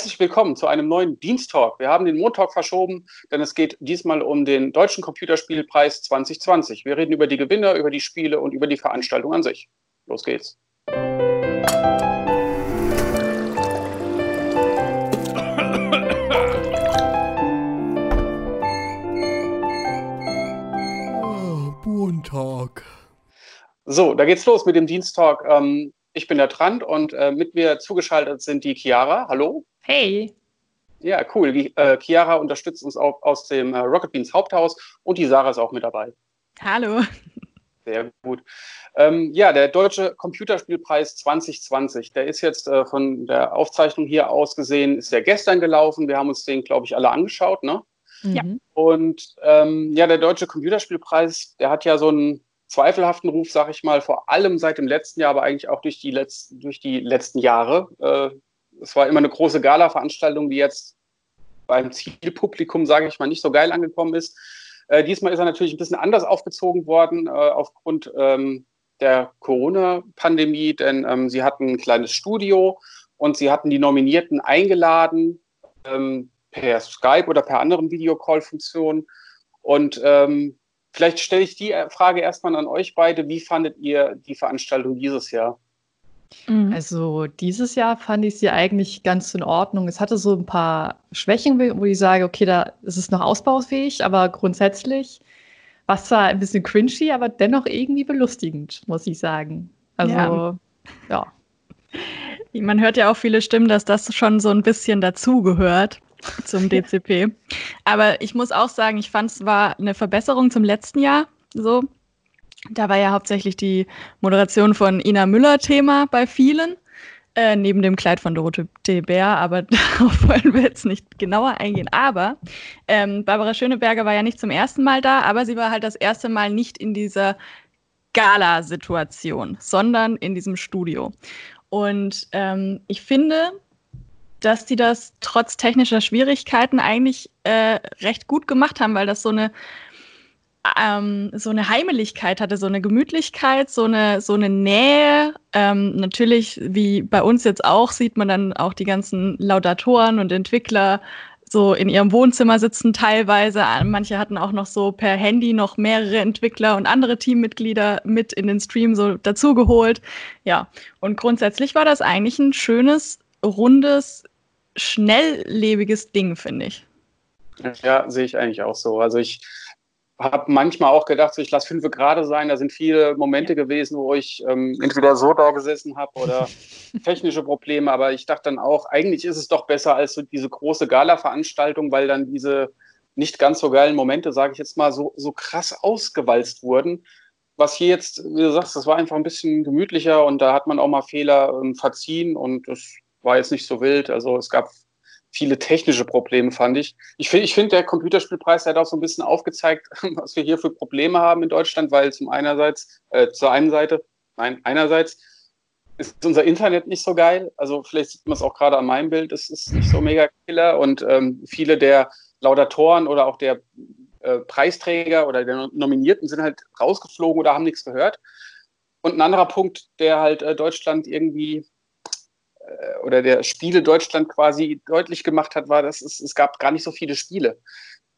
Herzlich willkommen zu einem neuen Diensttalk. Wir haben den Montag verschoben, denn es geht diesmal um den Deutschen Computerspielpreis 2020. Wir reden über die Gewinner, über die Spiele und über die Veranstaltung an sich. Los geht's. Montag. So, da geht's los mit dem Diensttalk. Ähm, ich bin der Trant und äh, mit mir zugeschaltet sind die Chiara. Hallo. Hey. Ja, cool. Die, äh, Chiara unterstützt uns auch aus dem äh, Rocket Beans Haupthaus und die Sarah ist auch mit dabei. Hallo. Sehr gut. Ähm, ja, der Deutsche Computerspielpreis 2020, der ist jetzt äh, von der Aufzeichnung hier aus gesehen, ist ja gestern gelaufen. Wir haben uns den, glaube ich, alle angeschaut, ne? Ja. Und ähm, ja, der Deutsche Computerspielpreis, der hat ja so einen zweifelhaften Ruf, sag ich mal, vor allem seit dem letzten Jahr, aber eigentlich auch durch die, Letz durch die letzten Jahre. Äh, es war immer eine große Gala-Veranstaltung, die jetzt beim Zielpublikum, sage ich mal, nicht so geil angekommen ist. Äh, diesmal ist er natürlich ein bisschen anders aufgezogen worden äh, aufgrund ähm, der Corona-Pandemie, denn ähm, sie hatten ein kleines Studio und sie hatten die Nominierten eingeladen ähm, per Skype oder per anderen Videocall-Funktionen. Und ähm, vielleicht stelle ich die Frage erstmal an euch beide. Wie fandet ihr die Veranstaltung dieses Jahr? Mhm. Also dieses Jahr fand ich sie eigentlich ganz in Ordnung. Es hatte so ein paar Schwächen, wo ich sage, okay, da ist es noch ausbaufähig, aber grundsätzlich war es zwar ein bisschen cringy, aber dennoch irgendwie belustigend, muss ich sagen. Also, ja. ja. Man hört ja auch viele Stimmen, dass das schon so ein bisschen dazugehört zum DCP. Aber ich muss auch sagen, ich fand es war eine Verbesserung zum letzten Jahr. So, da war ja hauptsächlich die Moderation von Ina Müller Thema bei vielen, äh, neben dem Kleid von Dorothee Bär, aber darauf wollen wir jetzt nicht genauer eingehen. Aber ähm, Barbara Schöneberger war ja nicht zum ersten Mal da, aber sie war halt das erste Mal nicht in dieser Gala-Situation, sondern in diesem Studio. Und ähm, ich finde, dass die das trotz technischer Schwierigkeiten eigentlich äh, recht gut gemacht haben, weil das so eine ähm, so eine Heimeligkeit hatte, so eine Gemütlichkeit, so eine, so eine Nähe. Ähm, natürlich, wie bei uns jetzt auch, sieht man dann auch die ganzen Laudatoren und Entwickler so in ihrem Wohnzimmer sitzen teilweise. Manche hatten auch noch so per Handy noch mehrere Entwickler und andere Teammitglieder mit in den Stream so dazugeholt. Ja, und grundsätzlich war das eigentlich ein schönes, rundes, schnelllebiges Ding, finde ich. Ja, sehe ich eigentlich auch so. Also ich habe manchmal auch gedacht, so, ich lasse fünf gerade sein. Da sind viele Momente gewesen, wo ich ähm, entweder so da gesessen habe oder technische Probleme. Aber ich dachte dann auch, eigentlich ist es doch besser als so diese große Gala-Veranstaltung, weil dann diese nicht ganz so geilen Momente, sage ich jetzt mal, so, so krass ausgewalzt wurden. Was hier jetzt, wie du sagst, das war einfach ein bisschen gemütlicher und da hat man auch mal Fehler ähm, verziehen und das war jetzt nicht so wild. Also es gab viele technische Probleme, fand ich. Ich finde, ich find, der Computerspielpreis hat auch so ein bisschen aufgezeigt, was wir hier für Probleme haben in Deutschland, weil zum einerseits, äh, zur einen Seite, nein, einerseits ist unser Internet nicht so geil. Also vielleicht sieht man es auch gerade an meinem Bild, es ist nicht so mega killer und ähm, viele der Laudatoren oder auch der äh, Preisträger oder der Nominierten sind halt rausgeflogen oder haben nichts gehört. Und ein anderer Punkt, der halt äh, Deutschland irgendwie oder der Spiele Deutschland quasi deutlich gemacht hat, war, dass es, es gab gar nicht so viele Spiele.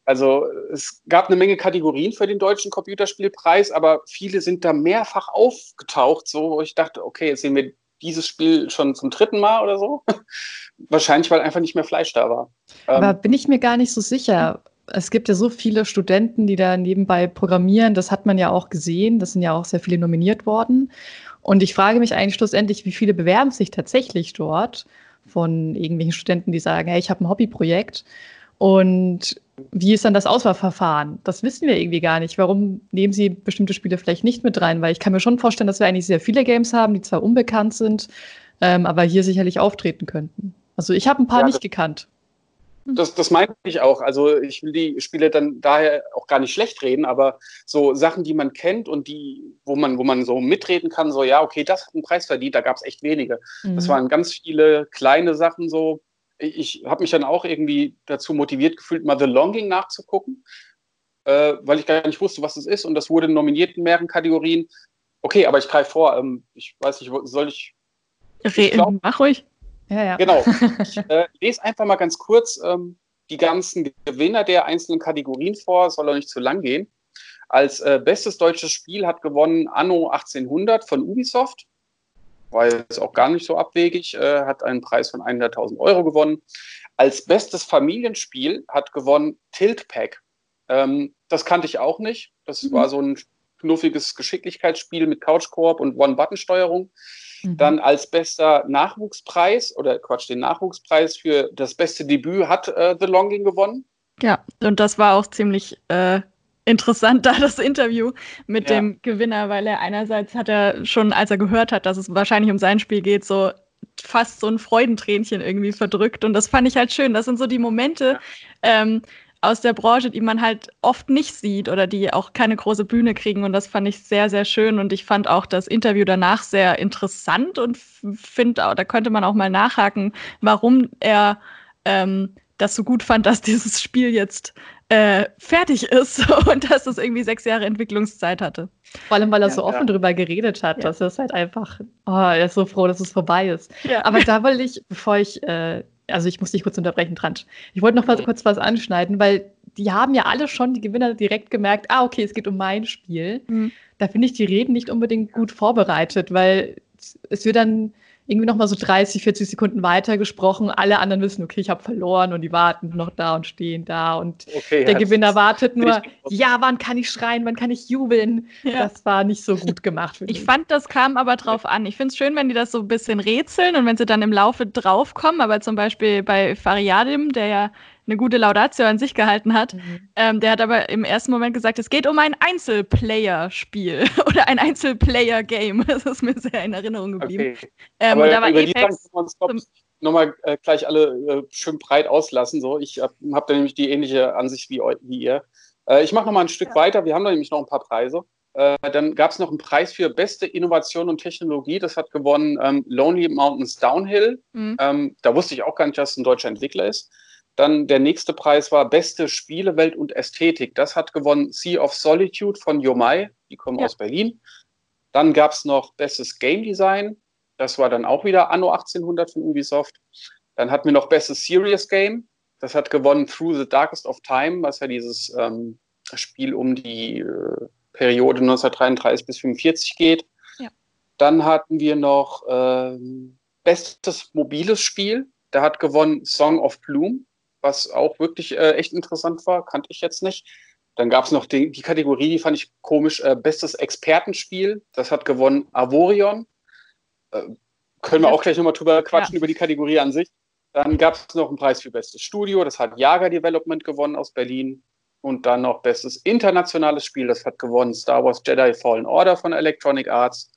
Also es gab eine Menge Kategorien für den deutschen Computerspielpreis, aber viele sind da mehrfach aufgetaucht, so wo ich dachte, okay, jetzt sehen wir dieses Spiel schon zum dritten Mal oder so. Wahrscheinlich, weil einfach nicht mehr Fleisch da war. Aber ähm, bin ich mir gar nicht so sicher. Es gibt ja so viele Studenten, die da nebenbei programmieren. Das hat man ja auch gesehen. Das sind ja auch sehr viele nominiert worden. Und ich frage mich eigentlich schlussendlich, wie viele bewerben sich tatsächlich dort von irgendwelchen Studenten, die sagen, hey, ich habe ein Hobbyprojekt. Und wie ist dann das Auswahlverfahren? Das wissen wir irgendwie gar nicht. Warum nehmen sie bestimmte Spiele vielleicht nicht mit rein? Weil ich kann mir schon vorstellen, dass wir eigentlich sehr viele Games haben, die zwar unbekannt sind, ähm, aber hier sicherlich auftreten könnten. Also ich habe ein paar ja, nicht gekannt. Das, das meine ich auch. Also ich will die Spiele dann daher auch gar nicht schlecht reden, aber so Sachen, die man kennt und die, wo man, wo man so mitreden kann, so ja, okay, das hat einen Preis verdient, da gab es echt wenige. Mhm. Das waren ganz viele kleine Sachen so. Ich, habe mich dann auch irgendwie dazu motiviert gefühlt, mal The Longing nachzugucken, äh, weil ich gar nicht wusste, was es ist und das wurde nominiert in mehreren Kategorien. Okay, aber ich greife vor. Ähm, ich weiß nicht, soll ich. Re ich glaub, Mach ruhig. Ja, ja. Genau. Ich äh, lese einfach mal ganz kurz ähm, die ganzen Gewinner der einzelnen Kategorien vor. Soll auch nicht zu lang gehen. Als äh, bestes deutsches Spiel hat gewonnen Anno 1800 von Ubisoft. War jetzt auch gar nicht so abwegig, äh, hat einen Preis von 100.000 Euro gewonnen. Als bestes Familienspiel hat gewonnen Tilt Pack. Ähm, das kannte ich auch nicht. Das mhm. war so ein knuffiges Geschicklichkeitsspiel mit Couch-Koop und One-Button-Steuerung. Mhm. Dann als bester Nachwuchspreis oder Quatsch, den Nachwuchspreis für das beste Debüt hat äh, The Longing gewonnen. Ja, und das war auch ziemlich äh, interessant, da das Interview mit ja. dem Gewinner, weil er einerseits hat er schon, als er gehört hat, dass es wahrscheinlich um sein Spiel geht, so fast so ein Freudentränchen irgendwie verdrückt. Und das fand ich halt schön. Das sind so die Momente, ja. ähm, aus der Branche, die man halt oft nicht sieht oder die auch keine große Bühne kriegen. Und das fand ich sehr, sehr schön. Und ich fand auch das Interview danach sehr interessant und finde, da könnte man auch mal nachhaken, warum er ähm, das so gut fand, dass dieses Spiel jetzt äh, fertig ist und dass es irgendwie sechs Jahre Entwicklungszeit hatte. Vor allem, weil er ja, so offen ja. drüber geredet hat, ja. dass es halt einfach, oh, er ist so froh, dass es vorbei ist. Aber da wollte ich, bevor ich äh, also ich muss dich kurz unterbrechen, Transch. Ich wollte noch mal kurz was anschneiden, weil die haben ja alle schon, die Gewinner, direkt gemerkt, ah, okay, es geht um mein Spiel. Mhm. Da finde ich die Reden nicht unbedingt gut vorbereitet, weil es wird dann irgendwie noch mal so 30, 40 Sekunden weiter gesprochen. Alle anderen wissen, okay, ich habe verloren und die warten noch da und stehen da und okay, der Gewinner wartet nur, ja, wann kann ich schreien, wann kann ich jubeln? Ja. Das war nicht so gut gemacht. ich mich. fand, das kam aber drauf an. Ich finde es schön, wenn die das so ein bisschen rätseln und wenn sie dann im Laufe draufkommen, aber zum Beispiel bei Fariadim, der ja eine gute Laudatio an sich gehalten hat. Mhm. Ähm, der hat aber im ersten Moment gesagt, es geht um ein Einzelplayer-Spiel oder ein Einzelplayer-Game. Das ist mir sehr in Erinnerung geblieben. Okay. Ähm, aber und da war über Apex die nochmal äh, gleich alle äh, schön breit auslassen. So. Ich habe hab da nämlich die ähnliche Ansicht wie, wie ihr. Äh, ich mache nochmal ein Stück ja. weiter. Wir haben da nämlich noch ein paar Preise. Äh, dann gab es noch einen Preis für beste Innovation und Technologie. Das hat gewonnen ähm, Lonely Mountains Downhill. Mhm. Ähm, da wusste ich auch gar nicht, dass es ein deutscher Entwickler ist. Dann der nächste Preis war Beste Spielewelt und Ästhetik. Das hat gewonnen Sea of Solitude von Yomai. Die kommen ja. aus Berlin. Dann gab es noch Bestes Game Design. Das war dann auch wieder Anno 1800 von Ubisoft. Dann hatten wir noch Bestes Serious Game. Das hat gewonnen Through the Darkest of Time, was ja dieses ähm, Spiel um die äh, Periode 1933 bis 1945 geht. Ja. Dann hatten wir noch ähm, Bestes mobiles Spiel. Da hat gewonnen Song of Bloom was auch wirklich äh, echt interessant war, kannte ich jetzt nicht. Dann gab es noch die, die, Kategorie, die fand ich komisch, äh, bestes Expertenspiel. Das hat gewonnen Avorion. Äh, können wir auch gleich nochmal drüber quatschen, ja. über die Kategorie an sich. Dann gab es noch einen Preis für bestes Studio. Das hat Jager Development gewonnen aus Berlin. Und dann noch bestes internationales Spiel. Das hat gewonnen Star Wars Jedi Fallen Order von Electronic Arts.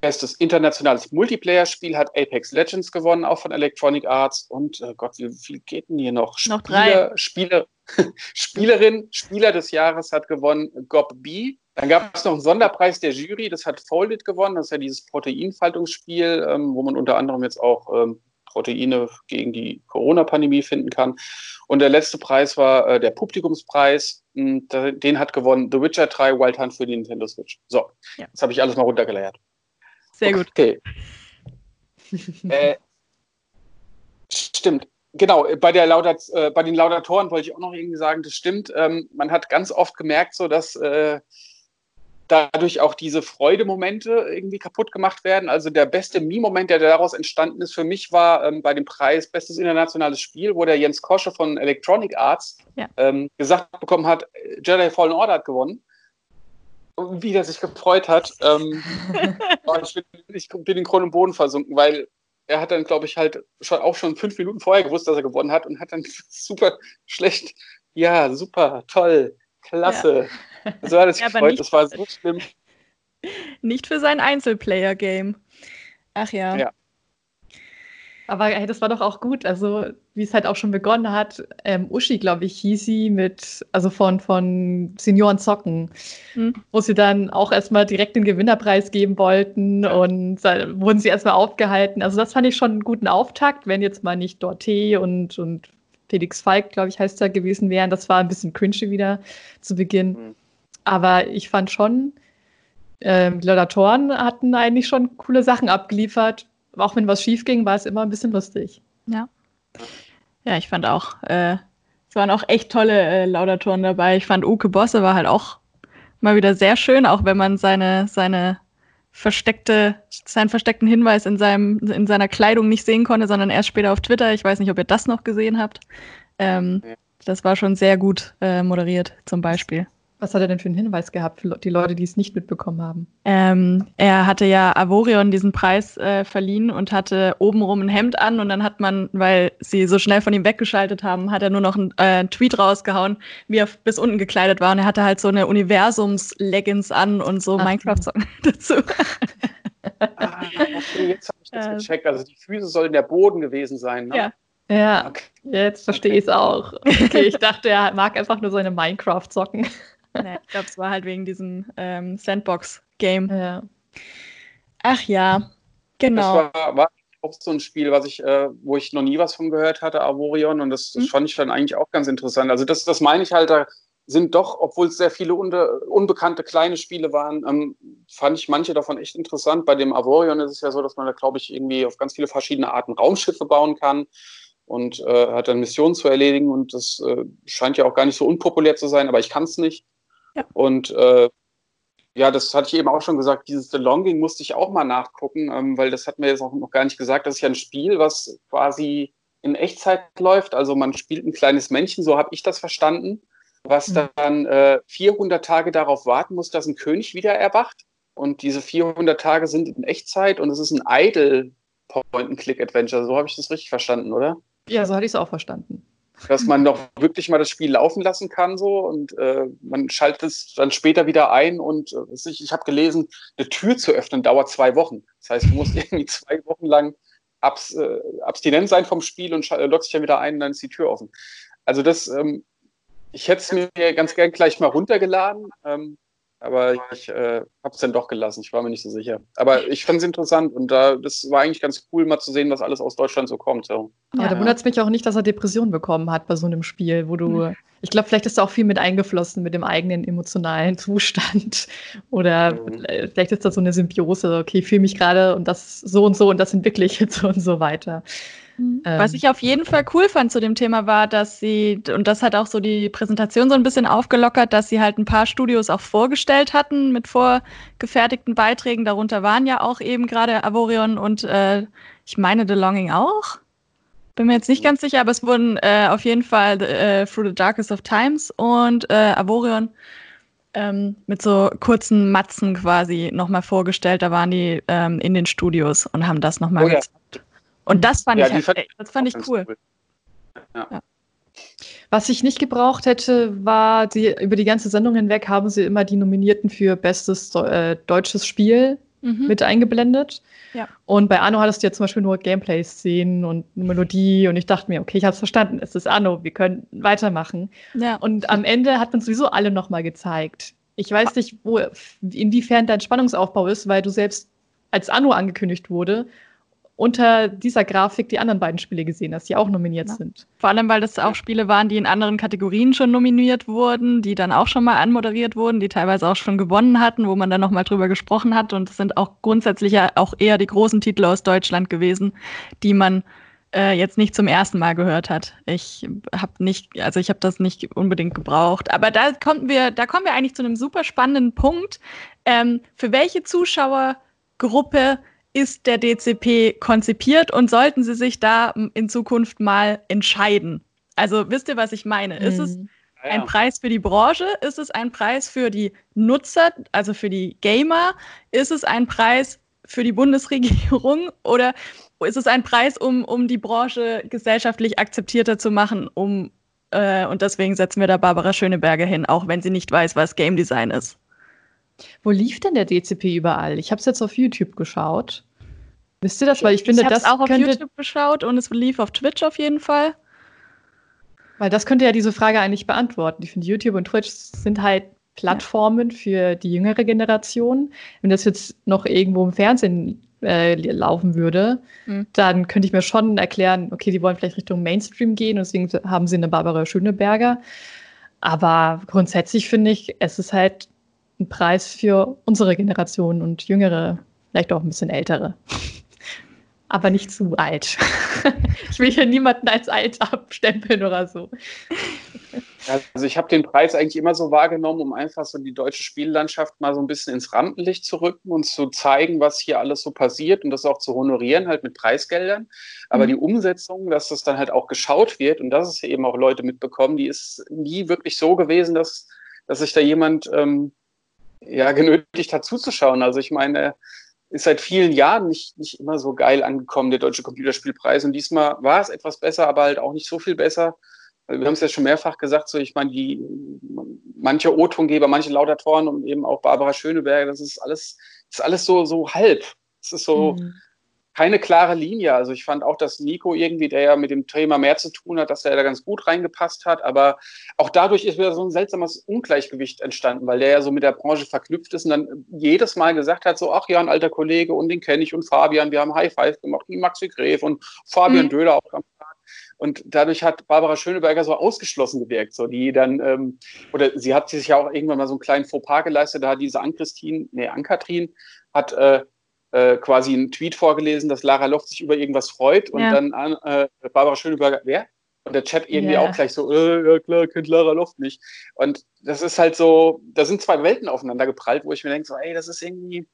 Bestes internationales Multiplayer-Spiel hat Apex Legends gewonnen, auch von Electronic Arts. Und äh Gott, wie viel geht denn hier noch? Noch drei. Spieler, Spielerin, Spieler des Jahres hat gewonnen Gob B. Dann gab es noch einen Sonderpreis der Jury, das hat Folded gewonnen. Das ist ja dieses Proteinfaltungsspiel, ähm, wo man unter anderem jetzt auch ähm, Proteine gegen die Corona-Pandemie finden kann. Und der letzte Preis war äh, der Publikumspreis. Hm, den hat gewonnen The Witcher 3 Wild Hunt für die Nintendo Switch. So, ja. das habe ich alles mal runtergeleiert. Sehr gut. Okay. äh, stimmt. Genau, bei, der Laudat, äh, bei den Laudatoren wollte ich auch noch irgendwie sagen, das stimmt. Ähm, man hat ganz oft gemerkt, so dass äh, dadurch auch diese Freudemomente irgendwie kaputt gemacht werden. Also der beste Meme-Moment, der daraus entstanden ist, für mich war ähm, bei dem Preis Bestes internationales Spiel, wo der Jens Kosche von Electronic Arts ja. ähm, gesagt bekommen hat, Jedi Fallen Order hat gewonnen wie der sich gefreut hat. Ähm, ich, bin, ich, bin, in Grund und Boden versunken, weil er hat dann, glaube ich, halt schon auch schon fünf Minuten vorher gewusst, dass er gewonnen hat und hat dann super schlecht, ja, super, toll, klasse. Ja. So hat er sich ja, gefreut, das war so schlimm. Nicht für sein Einzelplayer-Game. Ach ja. Ja. Aber hey, das war doch auch gut. Also, wie es halt auch schon begonnen hat, ähm, Uschi, glaube ich, hieß sie mit, also von, von Senioren Zocken, mhm. wo sie dann auch erstmal direkt den Gewinnerpreis geben wollten und äh, wurden sie erstmal aufgehalten. Also, das fand ich schon einen guten Auftakt, wenn jetzt mal nicht Dorte und, und Felix Falk, glaube ich, heißt er, gewesen wären. Das war ein bisschen cringy wieder zu Beginn. Mhm. Aber ich fand schon, ähm, die Laudatoren hatten eigentlich schon coole Sachen abgeliefert auch wenn was schief ging, war es immer ein bisschen lustig. Ja. Ja, ich fand auch, äh, es waren auch echt tolle äh, Laudatoren dabei. Ich fand Uke Bosse war halt auch mal wieder sehr schön, auch wenn man seine, seine versteckte, seinen versteckten Hinweis in, seinem, in seiner Kleidung nicht sehen konnte, sondern erst später auf Twitter. Ich weiß nicht, ob ihr das noch gesehen habt. Ähm, das war schon sehr gut äh, moderiert, zum Beispiel. Was hat er denn für einen Hinweis gehabt für die Leute, die es nicht mitbekommen haben? Ähm, er hatte ja Avorion diesen Preis äh, verliehen und hatte obenrum ein Hemd an und dann hat man, weil sie so schnell von ihm weggeschaltet haben, hat er nur noch einen äh, Tweet rausgehauen, wie er bis unten gekleidet war und er hatte halt so eine Universums-Leggings an und so Minecraft-Song dazu. ah, okay, jetzt habe ich das ähm. gecheckt. Also die Füße sollen der Boden gewesen sein, ne? Ja. Ja, okay. jetzt verstehe okay. ich es auch. Okay, ich dachte, er mag einfach nur seine Minecraft-Socken. Nee, ich glaube, es war halt wegen diesem ähm, Sandbox-Game. Ja. Ach ja, genau. Das war, war, auch so ein Spiel, was ich, äh, wo ich noch nie was von gehört hatte, Avorion, und das, das mhm. fand ich dann eigentlich auch ganz interessant. Also das, das meine ich halt, da sind doch, obwohl es sehr viele unde, unbekannte kleine Spiele waren, ähm, fand ich manche davon echt interessant. Bei dem Avorion ist es ja so, dass man da, glaube ich, irgendwie auf ganz viele verschiedene Arten Raumschiffe bauen kann und äh, hat dann Missionen zu erledigen und das äh, scheint ja auch gar nicht so unpopulär zu sein, aber ich kann es nicht. Und äh, ja, das hatte ich eben auch schon gesagt, dieses The Longing musste ich auch mal nachgucken, ähm, weil das hat mir jetzt auch noch gar nicht gesagt. Das ist ja ein Spiel, was quasi in Echtzeit läuft. Also man spielt ein kleines Männchen, so habe ich das verstanden, was mhm. dann äh, 400 Tage darauf warten muss, dass ein König wieder erwacht. Und diese 400 Tage sind in Echtzeit und es ist ein Idle Point-and-Click-Adventure. So habe ich das richtig verstanden, oder? Ja, so hatte ich es auch verstanden dass man doch wirklich mal das Spiel laufen lassen kann so und äh, man schaltet es dann später wieder ein und äh, ich, ich habe gelesen, eine Tür zu öffnen dauert zwei Wochen. Das heißt, du musst irgendwie zwei Wochen lang abs, äh, abstinent sein vom Spiel und lockst dich dann wieder ein und dann ist die Tür offen. Also das, ähm, ich hätte es mir ganz gern gleich mal runtergeladen. Ähm, aber ich äh, habe es dann doch gelassen. Ich war mir nicht so sicher. Aber ich fand es interessant und da, das war eigentlich ganz cool, mal zu sehen, was alles aus Deutschland so kommt. So. Aber ja. da wundert es mich auch nicht, dass er Depressionen bekommen hat bei so einem Spiel, wo du, mhm. ich glaube, vielleicht ist da auch viel mit eingeflossen mit dem eigenen emotionalen Zustand. Oder mhm. vielleicht ist da so eine Symbiose, okay, ich fühle mich gerade und das so und so und das entwickle ich jetzt so und so weiter. Was ich auf jeden Fall cool fand zu dem Thema war, dass sie, und das hat auch so die Präsentation so ein bisschen aufgelockert, dass sie halt ein paar Studios auch vorgestellt hatten mit vorgefertigten Beiträgen. Darunter waren ja auch eben gerade Avorion und äh, ich meine The Longing auch. Bin mir jetzt nicht ganz sicher, aber es wurden äh, auf jeden Fall äh, Through the Darkest of Times und äh, Avorion ähm, mit so kurzen Matzen quasi nochmal vorgestellt. Da waren die ähm, in den Studios und haben das nochmal oh, ja. Und das fand ja, ich, halt, fand das fand ich cool. cool. Ja. Ja. Was ich nicht gebraucht hätte, war, die, über die ganze Sendung hinweg haben sie immer die Nominierten für bestes äh, deutsches Spiel mhm. mit eingeblendet. Ja. Und bei Anno hattest du ja zum Beispiel nur Gameplay-Szenen und eine Melodie und ich dachte mir, okay, ich habe es verstanden, es ist Anno, wir können weitermachen. Ja. Und am Ende hat man sowieso alle nochmal gezeigt. Ich weiß nicht, wo, inwiefern dein Spannungsaufbau ist, weil du selbst als Anno angekündigt wurde unter dieser Grafik die anderen beiden Spiele gesehen hast, die auch nominiert ja. sind. Vor allem, weil das auch Spiele waren, die in anderen Kategorien schon nominiert wurden, die dann auch schon mal anmoderiert wurden, die teilweise auch schon gewonnen hatten, wo man dann nochmal drüber gesprochen hat. Und es sind auch grundsätzlich ja auch eher die großen Titel aus Deutschland gewesen, die man äh, jetzt nicht zum ersten Mal gehört hat. Ich habe nicht, also ich habe das nicht unbedingt gebraucht. Aber da kommen wir, da kommen wir eigentlich zu einem super spannenden Punkt. Ähm, für welche Zuschauergruppe ist der DCP konzipiert und sollten Sie sich da in Zukunft mal entscheiden? Also wisst ihr, was ich meine? Mhm. Ist es mhm. ein Preis für die Branche? Ist es ein Preis für die Nutzer, also für die Gamer? Ist es ein Preis für die Bundesregierung oder ist es ein Preis, um, um die Branche gesellschaftlich akzeptierter zu machen, um äh, und deswegen setzen wir da Barbara Schöneberger hin, auch wenn sie nicht weiß, was Game Design ist. Wo lief denn der DCP überall? Ich habe es jetzt auf YouTube geschaut. Wisst ihr das? Weil ich finde, ich das auch auf YouTube geschaut und es lief auf Twitch auf jeden Fall. Weil das könnte ja diese Frage eigentlich beantworten. Ich finde, YouTube und Twitch sind halt Plattformen ja. für die jüngere Generation. Wenn das jetzt noch irgendwo im Fernsehen äh, laufen würde, mhm. dann könnte ich mir schon erklären, okay, die wollen vielleicht Richtung Mainstream gehen und deswegen haben sie eine Barbara Schöneberger. Aber grundsätzlich finde ich, es ist halt ein Preis für unsere Generation und jüngere, vielleicht auch ein bisschen ältere. aber nicht zu alt. ich will hier niemanden als alt abstempeln oder so. Also ich habe den Preis eigentlich immer so wahrgenommen, um einfach so die deutsche Spiellandschaft mal so ein bisschen ins Rampenlicht zu rücken und zu zeigen, was hier alles so passiert und das auch zu honorieren, halt mit Preisgeldern. Aber mhm. die Umsetzung, dass das dann halt auch geschaut wird und dass es eben auch Leute mitbekommen, die ist nie wirklich so gewesen, dass, dass sich da jemand ähm, ja, genötigt hat zuzuschauen. Also ich meine, ist seit vielen Jahren nicht, nicht immer so geil angekommen, der Deutsche Computerspielpreis. Und diesmal war es etwas besser, aber halt auch nicht so viel besser. Wir haben es ja schon mehrfach gesagt, so ich meine, die manche O-Tongeber, manche Laudatoren und eben auch Barbara Schöneberger, das ist alles, ist alles so, so halb. Es ist so, mhm keine klare Linie. Also ich fand auch, dass Nico irgendwie, der ja mit dem Thema mehr zu tun hat, dass er da ganz gut reingepasst hat. Aber auch dadurch ist wieder so ein seltsames Ungleichgewicht entstanden, weil der ja so mit der Branche verknüpft ist und dann jedes Mal gesagt hat, so, ach ja, ein alter Kollege und den kenne ich und Fabian, wir haben High Five gemacht, wie Maxi Gref und Fabian mhm. Döder auch am Tag. Und dadurch hat Barbara Schöneberger so ausgeschlossen gewirkt, so die dann, ähm, oder sie hat sich ja auch irgendwann mal so einen kleinen Fauxpas geleistet, da hat diese Ann-Christine, nee, Ann-Kathrin, hat äh, äh, quasi einen Tweet vorgelesen, dass Lara Loft sich über irgendwas freut und ja. dann äh, Barbara Schöneberger, wer? Und der Chat irgendwie yeah. auch gleich so, äh, ja klar, kennt Lara Loft nicht. Und das ist halt so, da sind zwei Welten aufeinander geprallt, wo ich mir denke, so, ey, das ist irgendwie,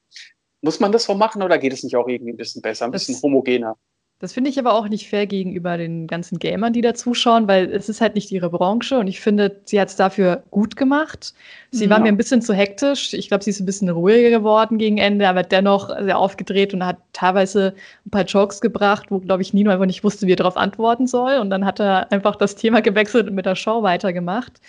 muss man das so machen oder geht es nicht auch irgendwie ein bisschen besser, ein bisschen homogener? Das finde ich aber auch nicht fair gegenüber den ganzen Gamern, die da zuschauen, weil es ist halt nicht ihre Branche und ich finde, sie hat es dafür gut gemacht. Sie ja. war mir ein bisschen zu hektisch. Ich glaube, sie ist ein bisschen ruhiger geworden gegen Ende, aber dennoch sehr aufgedreht und hat teilweise ein paar Jokes gebracht, wo, glaube ich, Nino einfach nicht wusste, wie er darauf antworten soll. Und dann hat er einfach das Thema gewechselt und mit der Show weitergemacht.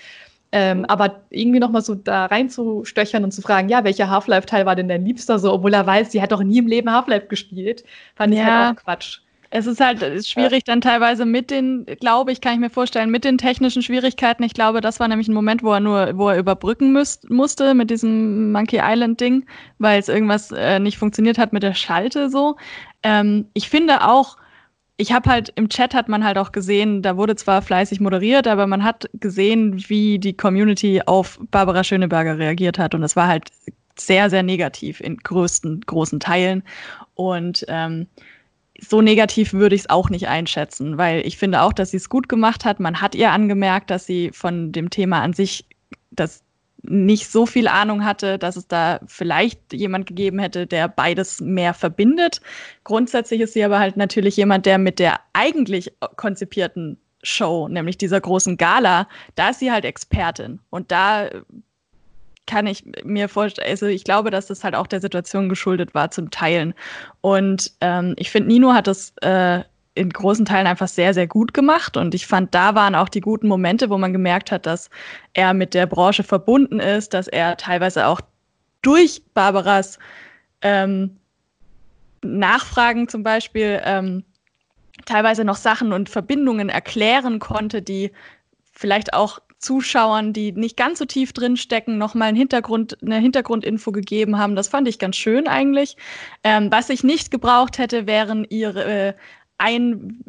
Ähm, aber irgendwie nochmal so da reinzustöchern und zu fragen, ja, welcher Half-Life-Teil war denn dein Liebster so, obwohl er weiß, sie hat doch nie im Leben Half-Life gespielt, fand ja. ich halt auch Quatsch. Es ist halt ist schwierig dann teilweise mit den, glaube ich, kann ich mir vorstellen, mit den technischen Schwierigkeiten. Ich glaube, das war nämlich ein Moment, wo er nur, wo er überbrücken müsst, musste mit diesem Monkey Island Ding, weil es irgendwas äh, nicht funktioniert hat mit der Schalte so. Ähm, ich finde auch, ich habe halt im Chat hat man halt auch gesehen, da wurde zwar fleißig moderiert, aber man hat gesehen, wie die Community auf Barbara Schöneberger reagiert hat und es war halt sehr, sehr negativ in größten, großen Teilen. Und ähm, so negativ würde ich es auch nicht einschätzen, weil ich finde auch, dass sie es gut gemacht hat. Man hat ihr angemerkt, dass sie von dem Thema an sich das nicht so viel Ahnung hatte, dass es da vielleicht jemand gegeben hätte, der beides mehr verbindet. Grundsätzlich ist sie aber halt natürlich jemand, der mit der eigentlich konzipierten Show, nämlich dieser großen Gala, da ist sie halt Expertin. Und da kann ich mir vorstellen, also ich glaube, dass das halt auch der Situation geschuldet war zum Teilen. Und ähm, ich finde, Nino hat das äh, in großen Teilen einfach sehr, sehr gut gemacht. Und ich fand, da waren auch die guten Momente, wo man gemerkt hat, dass er mit der Branche verbunden ist, dass er teilweise auch durch Barbaras ähm, Nachfragen zum Beispiel ähm, teilweise noch Sachen und Verbindungen erklären konnte, die vielleicht auch Zuschauern, die nicht ganz so tief drin stecken, nochmal einen Hintergrund, eine Hintergrundinfo gegeben haben. Das fand ich ganz schön eigentlich. Ähm, was ich nicht gebraucht hätte, wären ihre äh, ein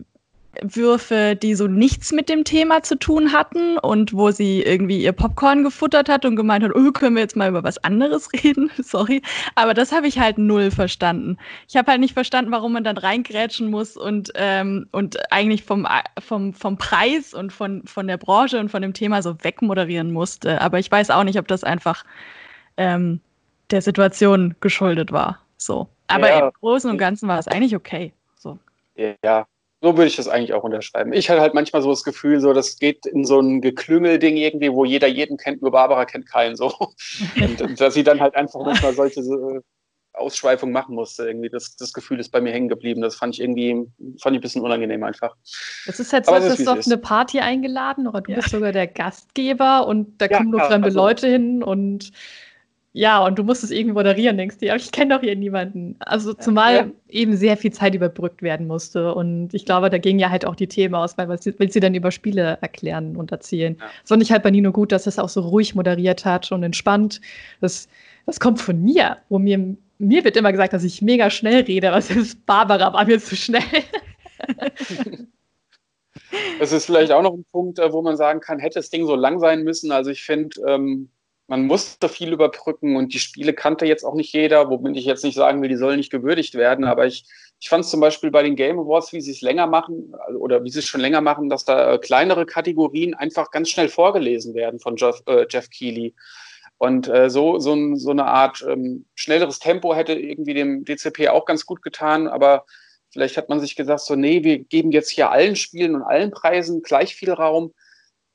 Würfe, die so nichts mit dem Thema zu tun hatten und wo sie irgendwie ihr Popcorn gefuttert hat und gemeint hat, oh, können wir jetzt mal über was anderes reden? Sorry. Aber das habe ich halt null verstanden. Ich habe halt nicht verstanden, warum man dann reingrätschen muss und, ähm, und eigentlich vom, vom, vom Preis und von, von der Branche und von dem Thema so wegmoderieren musste. Aber ich weiß auch nicht, ob das einfach ähm, der Situation geschuldet war. So. Aber ja. im Großen und Ganzen war es eigentlich okay. So. Ja, so würde ich das eigentlich auch unterschreiben. Ich hatte halt manchmal so das Gefühl, so das geht in so ein Geklüngel-Ding irgendwie, wo jeder jeden kennt, nur Barbara kennt keinen so. Und, und dass sie dann halt einfach manchmal solche so Ausschweifungen machen musste. Irgendwie das, das Gefühl ist bei mir hängen geblieben. Das fand ich irgendwie fand ich ein bisschen unangenehm einfach. Das ist halt so, als bist du auf eine Party eingeladen oder du ja. bist sogar der Gastgeber und da ja, kommen nur fremde also, Leute hin und ja, und du musst es irgendwie moderieren, denkst du, ja, ich kenne doch hier niemanden. Also zumal ja. eben sehr viel Zeit überbrückt werden musste. Und ich glaube, da gingen ja halt auch die Themen aus, weil was will sie dann über Spiele erklären und erzählen. Ja. Das fand ich halt bei Nino gut, dass es auch so ruhig moderiert hat und entspannt. Das, das kommt von mir, wo mir, mir wird immer gesagt, dass ich mega schnell rede, was ist Barbara, war mir zu schnell. Das ist vielleicht auch noch ein Punkt, äh, wo man sagen kann, hätte das Ding so lang sein müssen. Also ich finde, ähm, man musste viel überbrücken und die Spiele kannte jetzt auch nicht jeder, womit ich jetzt nicht sagen will, die sollen nicht gewürdigt werden, aber ich, ich fand es zum Beispiel bei den Game Awards, wie sie es länger machen oder wie sie es schon länger machen, dass da äh, kleinere Kategorien einfach ganz schnell vorgelesen werden von Jeff, äh, Jeff Keighley. Und äh, so, so, so eine Art ähm, schnelleres Tempo hätte irgendwie dem DCP auch ganz gut getan, aber vielleicht hat man sich gesagt, so, nee, wir geben jetzt hier allen Spielen und allen Preisen gleich viel Raum.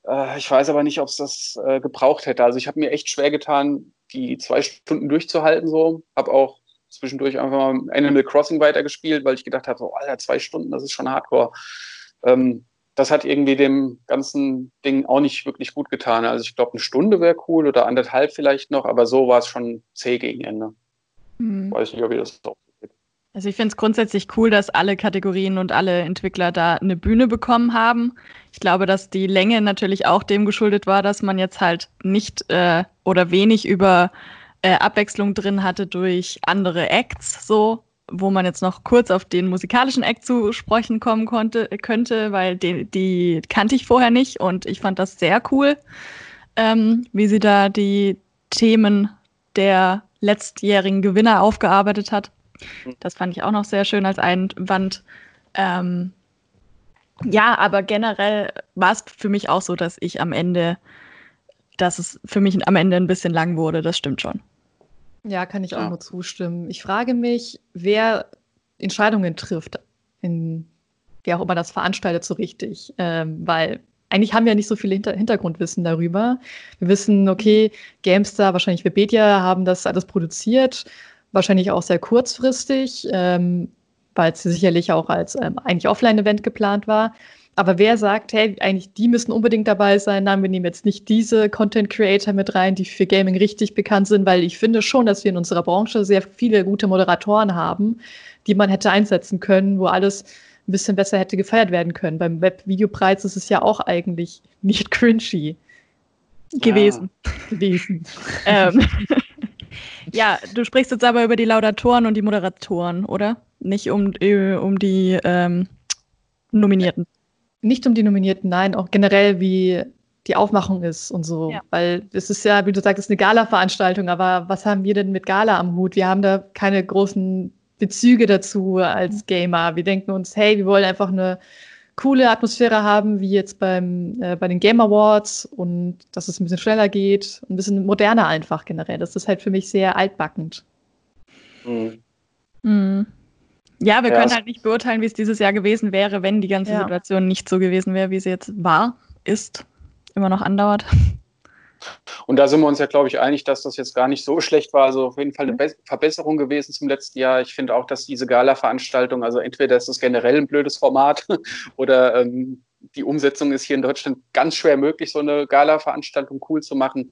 Äh, ich weiß aber nicht, ob es das äh, gebraucht hätte. Also ich habe mir echt schwer getan, die zwei Stunden durchzuhalten. So, habe auch zwischendurch einfach mal Animal Crossing weitergespielt, weil ich gedacht habe, so, Alter, zwei Stunden, das ist schon Hardcore. Ähm, das hat irgendwie dem ganzen Ding auch nicht wirklich gut getan. Also ich glaube, eine Stunde wäre cool oder anderthalb vielleicht noch, aber so war es schon zäh gegen Ende. Mhm. Weiß nicht, ob ihr das auch also ich finde es grundsätzlich cool, dass alle Kategorien und alle Entwickler da eine Bühne bekommen haben. Ich glaube, dass die Länge natürlich auch dem geschuldet war, dass man jetzt halt nicht äh, oder wenig über äh, Abwechslung drin hatte durch andere Acts, so wo man jetzt noch kurz auf den musikalischen Act zu sprechen kommen konnte, könnte, weil die, die kannte ich vorher nicht und ich fand das sehr cool, ähm, wie sie da die Themen der letztjährigen Gewinner aufgearbeitet hat. Das fand ich auch noch sehr schön als Einwand. Ähm, ja, aber generell war es für mich auch so, dass ich am Ende, dass es für mich am Ende ein bisschen lang wurde. Das stimmt schon. Ja, kann ich auch ja. nur zustimmen. Ich frage mich, wer Entscheidungen trifft, in, wer auch immer das veranstaltet, so richtig. Ähm, weil eigentlich haben wir ja nicht so viel Hinter Hintergrundwissen darüber. Wir wissen, okay, GameStar, wahrscheinlich Webedia haben das alles produziert wahrscheinlich auch sehr kurzfristig, ähm, weil es sicherlich auch als ähm, eigentlich Offline-Event geplant war. Aber wer sagt, hey, eigentlich die müssen unbedingt dabei sein, nein, wir nehmen jetzt nicht diese Content Creator mit rein, die für Gaming richtig bekannt sind, weil ich finde schon, dass wir in unserer Branche sehr viele gute Moderatoren haben, die man hätte einsetzen können, wo alles ein bisschen besser hätte gefeiert werden können. Beim Webvideopreis ist es ja auch eigentlich nicht cringy gewesen. Ja. gewesen. ähm. Ja, du sprichst jetzt aber über die Laudatoren und die Moderatoren, oder? Nicht um, äh, um die ähm, Nominierten. Nicht um die Nominierten, nein, auch generell wie die Aufmachung ist und so. Ja. Weil es ist ja, wie du sagst, eine Gala-Veranstaltung, aber was haben wir denn mit Gala am Hut? Wir haben da keine großen Bezüge dazu als Gamer. Wir denken uns, hey, wir wollen einfach eine coole Atmosphäre haben, wie jetzt beim, äh, bei den Game Awards und dass es ein bisschen schneller geht, ein bisschen moderner einfach generell. Das ist halt für mich sehr altbackend. Mhm. Mhm. Ja, wir ja, können halt nicht beurteilen, wie es dieses Jahr gewesen wäre, wenn die ganze ja. Situation nicht so gewesen wäre, wie sie jetzt war, ist, immer noch andauert. Und da sind wir uns ja, glaube ich, einig, dass das jetzt gar nicht so schlecht war. Also auf jeden Fall eine mhm. Be Verbesserung gewesen zum letzten Jahr. Ich finde auch, dass diese Gala-Veranstaltung, also entweder ist es generell ein blödes Format oder ähm, die Umsetzung ist hier in Deutschland ganz schwer möglich, so eine Gala-Veranstaltung cool zu machen.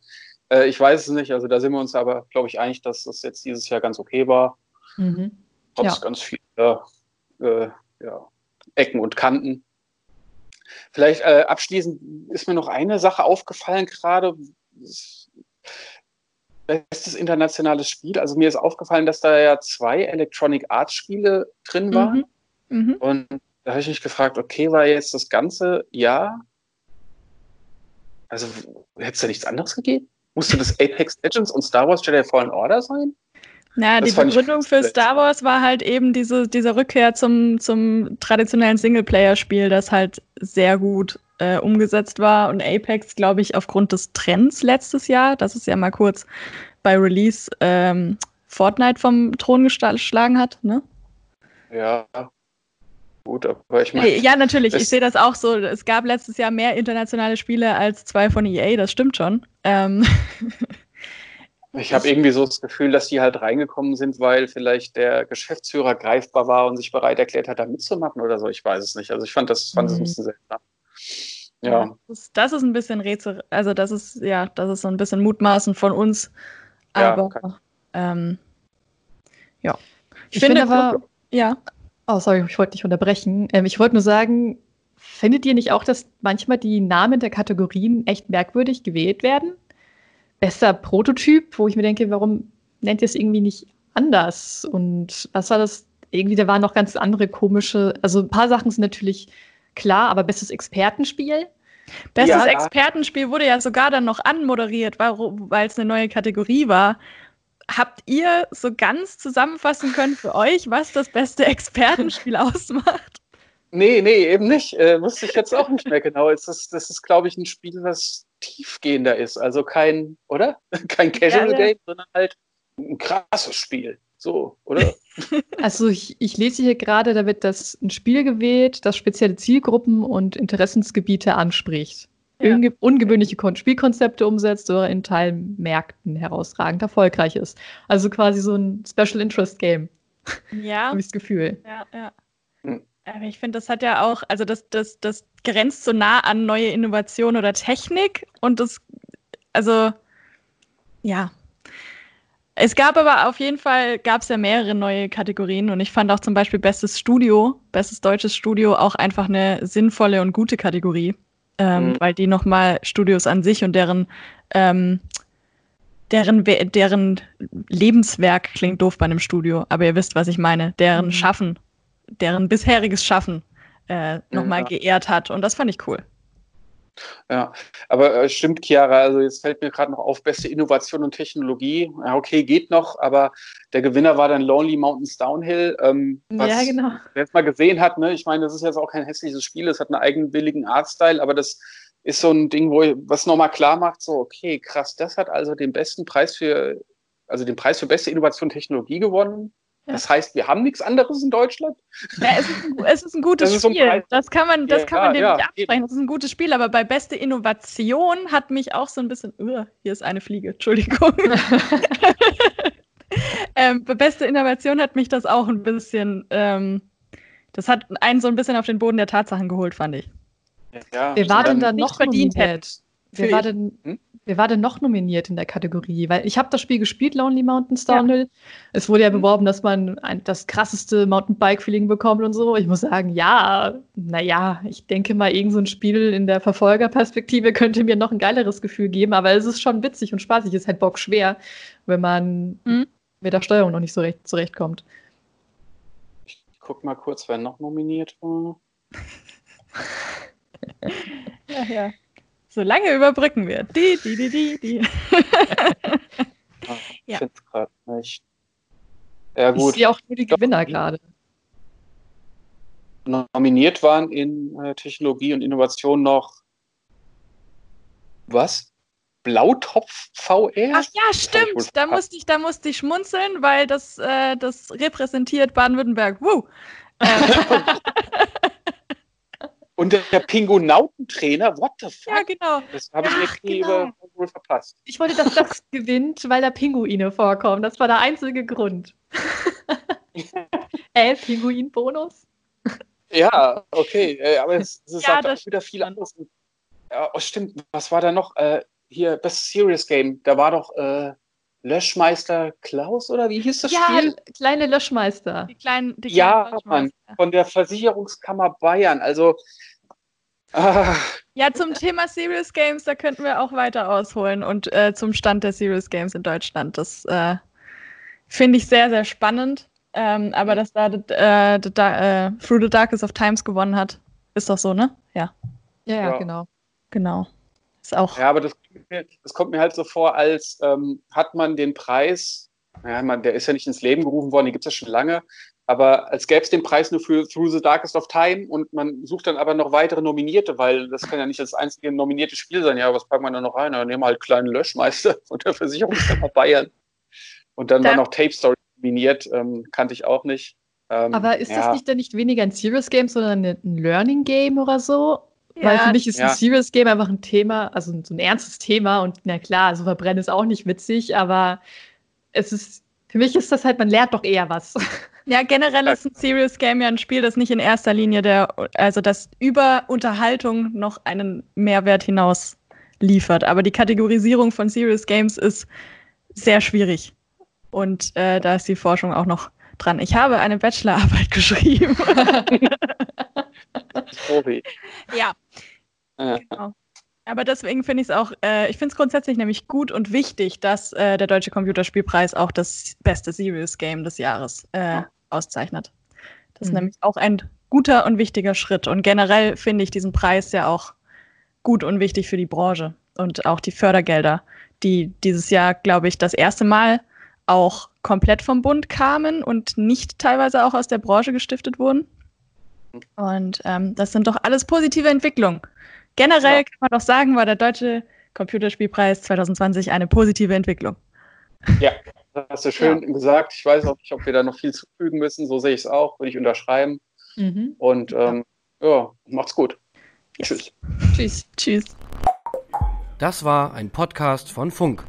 Äh, ich weiß es nicht. Also da sind wir uns aber, glaube ich, einig, dass das jetzt dieses Jahr ganz okay war. Mhm. Trotz ja. ganz vieler äh, ja, Ecken und Kanten. Vielleicht äh, abschließend ist mir noch eine Sache aufgefallen gerade. Bestes internationales Spiel. Also mir ist aufgefallen, dass da ja zwei Electronic Arts Spiele drin waren. Mhm. Mhm. Und da habe ich mich gefragt, okay, war jetzt das ganze Jahr. Also hätte es da nichts anderes gegeben? Musste das Apex Legends und Star Wars Jedi Fallen Order sein? Naja, die Begründung für Star Wars war halt eben diese, diese Rückkehr zum, zum traditionellen Singleplayer-Spiel, das halt sehr gut äh, umgesetzt war. Und Apex, glaube ich, aufgrund des Trends letztes Jahr, dass es ja mal kurz bei Release ähm, Fortnite vom Thron geschlagen hat, ne? Ja, gut, aber ich meine. Ja, natürlich, ich sehe das auch so. Es gab letztes Jahr mehr internationale Spiele als zwei von EA, das stimmt schon. Ähm Ich habe irgendwie so das Gefühl, dass die halt reingekommen sind, weil vielleicht der Geschäftsführer greifbar war und sich bereit erklärt hat, da mitzumachen oder so. Ich weiß es nicht. Also ich fand das, fand das ein mhm. bisschen seltsam. Ja. ja das, ist, das, ist, ein bisschen Rätsel, also das ist, ja, das ist so ein bisschen Mutmaßen von uns. Aber ja, ähm, ja. Ich, ich finde aber, ja. Oh, sorry, ich wollte dich unterbrechen. Ähm, ich wollte nur sagen, findet ihr nicht auch, dass manchmal die Namen der Kategorien echt merkwürdig gewählt werden? Bester Prototyp, wo ich mir denke, warum nennt ihr es irgendwie nicht anders? Und was war das? Irgendwie, da waren noch ganz andere komische, also ein paar Sachen sind natürlich klar, aber bestes Expertenspiel Bestes Ja. Expertenspiel wurde ja sogar dann noch anmoderiert, weil es eine neue Kategorie war. Habt ihr so ganz zusammenfassen können für euch, was das beste Expertenspiel ausmacht? Nee, nee, eben nicht. Äh, wusste ich jetzt auch nicht mehr genau. Es ist, das ist, glaube ich, ein Spiel, was tiefgehender ist. Also kein, oder? Kein Casual ja. Game, sondern halt ein krasses Spiel. So, oder? Also ich, ich lese hier gerade, da wird das ein Spiel gewählt, das spezielle Zielgruppen und Interessensgebiete anspricht. Ja. Unge ungewöhnliche Kon Spielkonzepte umsetzt oder in Teilmärkten herausragend erfolgreich ist. Also quasi so ein Special Interest Game, Ja, habe ich das Gefühl. ja, ja. Aber ich finde, das hat ja auch, also das, das, das grenzt so nah an neue Innovation oder Technik und das, also, ja. Es gab aber auf jeden Fall, gab es ja mehrere neue Kategorien und ich fand auch zum Beispiel Bestes Studio, Bestes deutsches Studio auch einfach eine sinnvolle und gute Kategorie, ähm, Mhm. weil die nochmal Studios an sich und deren, ähm, deren, deren Lebenswerk klingt doof bei einem Studio, aber ihr wisst, was ich meine, deren Mhm. Schaffen, deren bisheriges Schaffen äh, nochmal Ja. geehrt hat und das fand ich cool. Ja, aber äh, stimmt, Chiara, also jetzt fällt mir gerade noch auf, beste Innovation und Technologie. Ja, okay, geht noch, aber der Gewinner war dann Lonely Mountains Downhill. Ähm, was, Ja, genau. Wer es mal gesehen hat, ne, ich meine, das ist jetzt auch kein hässliches Spiel, es hat einen eigenwilligen Artstyle, aber das ist so ein Ding, wo was nochmal klar macht, so, okay, krass, das hat also den besten Preis für, also den Preis für beste Innovation und Technologie gewonnen. Ja. Das heißt, wir haben nichts anderes in Deutschland. Ja, es, ist ein, es ist ein gutes Das ist so ein Spiel. Preis. das kann man, das Ja, kann man dem ja, nicht absprechen. Das ist ein gutes Spiel, aber bei beste Innovation hat mich auch so ein bisschen. Uh, hier ist eine Fliege, Entschuldigung. ähm, bei beste Innovation hat mich das auch ein bisschen. Ähm, das hat einen so ein bisschen auf den Boden der Tatsachen geholt, fand ich. Ja, Wer war denn und da nicht noch verdient nominiert? Wer war, denn, Hm? wer war denn noch nominiert in der Kategorie? Weil ich habe das Spiel gespielt, Lonely Mountains Downhill. Es wurde ja Hm. beworben, dass man ein, das krasseste Mountainbike-Feeling bekommt und so. Ich muss sagen, ja, naja, ich denke mal, irgend so ein Spiel in der Verfolgerperspektive könnte mir noch ein geileres Gefühl geben, aber es ist schon witzig und spaßig. Es ist halt bock schwer, wenn man Hm. mit der Steuerung noch nicht so recht zurechtkommt. Ich guck mal kurz, wer noch nominiert war. Ja, ja. Solange überbrücken wir. Die, die, die, die, die. Ah, Ich Ja. finde es gerade nicht. Ja, Ich gut. sehe auch nur die. Gewinner gerade. Nominiert waren in äh, Technologie und Innovation noch was? Blautopf VR? Ach ja, stimmt. Da musste ich, da musste ich schmunzeln, weil das, äh, das repräsentiert Baden-Württemberg. Woo. Und der, Pingonautentrainer, what the fuck? ja, genau. Das habe ich Ach, irgendwie genau. über- wohl verpasst. Ich wollte, dass das gewinnt, weil da Pinguine vorkommen. Das war der einzige Grund. äh, Pinguin-Bonus? Ja, okay, äh, aber es, es Ja, sagt das auch wieder viel anderes. Ja, oh, stimmt, was war da noch? Äh, hier, Best Serious Game, da war doch äh, Löschmeister Klaus oder wie hieß das Ja, Spiel? kleine Löschmeister. Die kleinen, die Ja, kleinen Mann, von der Versicherungskammer Bayern. Also, ah, Ja, zum Thema Serious Games, da könnten wir auch weiter ausholen und äh, zum Stand der Serious Games in Deutschland. Das äh, finde ich sehr, sehr spannend. Ähm, aber dass da äh, the, äh, Through the Darkest of Times gewonnen hat, ist doch so, ne? Ja, Ja, ja, Ja. genau. genau. Ist auch. ja, aber das, kommt mir- das kommt mir halt so vor, als ähm, hat man den Preis, ja, man, der ist ja nicht ins Leben gerufen worden, den gibt es ja schon lange, aber als gäbe es den Preis nur für Through the Darkest of Time und man sucht dann aber noch weitere Nominierte, weil das kann ja nicht das einzige nominierte Spiel sein. Ja, was packen wir da noch rein? Dann nehmen wir halt kleinen Löschmeister von der Versicherungskammer Bayern. Und dann Da- war noch Tape Story nominiert, ähm, kannte ich auch nicht. Ähm, Aber ist ja. das nicht dann nicht weniger ein Serious Game, sondern ein Learning Game oder so? Weil für mich ist Ja. ein Serious Game einfach ein Thema, also so ein ernstes Thema und na klar, so verbrennen ist auch nicht witzig, aber es ist, für mich ist das halt, man lernt doch eher was. Ja, generell ist ein Serious Game ja ein Spiel, das nicht in erster Linie der, also das über Unterhaltung noch einen Mehrwert hinaus liefert. Aber die Kategorisierung von Serious Games ist sehr schwierig. Und äh, da ist die Forschung auch noch dran. Ich habe eine Bachelorarbeit geschrieben. Sorry. ja, Äh, genau. Aber deswegen finde ich es auch, äh, ich finde es grundsätzlich nämlich gut und wichtig, dass äh, der Deutsche Computerspielpreis auch das beste Serious Game des Jahres äh, Ja. auszeichnet. Das ist Mhm. nämlich auch ein guter und wichtiger Schritt. Und generell finde ich diesen Preis ja auch gut und wichtig für die Branche und auch die Fördergelder, die dieses Jahr, glaube ich, das erste Mal auch komplett vom Bund kamen und nicht teilweise auch aus der Branche gestiftet wurden. Und ähm, das sind doch alles positive Entwicklungen. Generell ja. kann man doch sagen, war der Deutsche Computerspielpreis 2020 eine positive Entwicklung. Ja, das hast du schön ja. gesagt. Ich weiß auch nicht, ob wir da noch viel zufügen müssen. So sehe ich es auch, würde ich unterschreiben. Mhm. Und ähm, ja, macht's gut. Yes. Tschüss. Tschüss. Tschüss. Das war ein Podcast von Funk.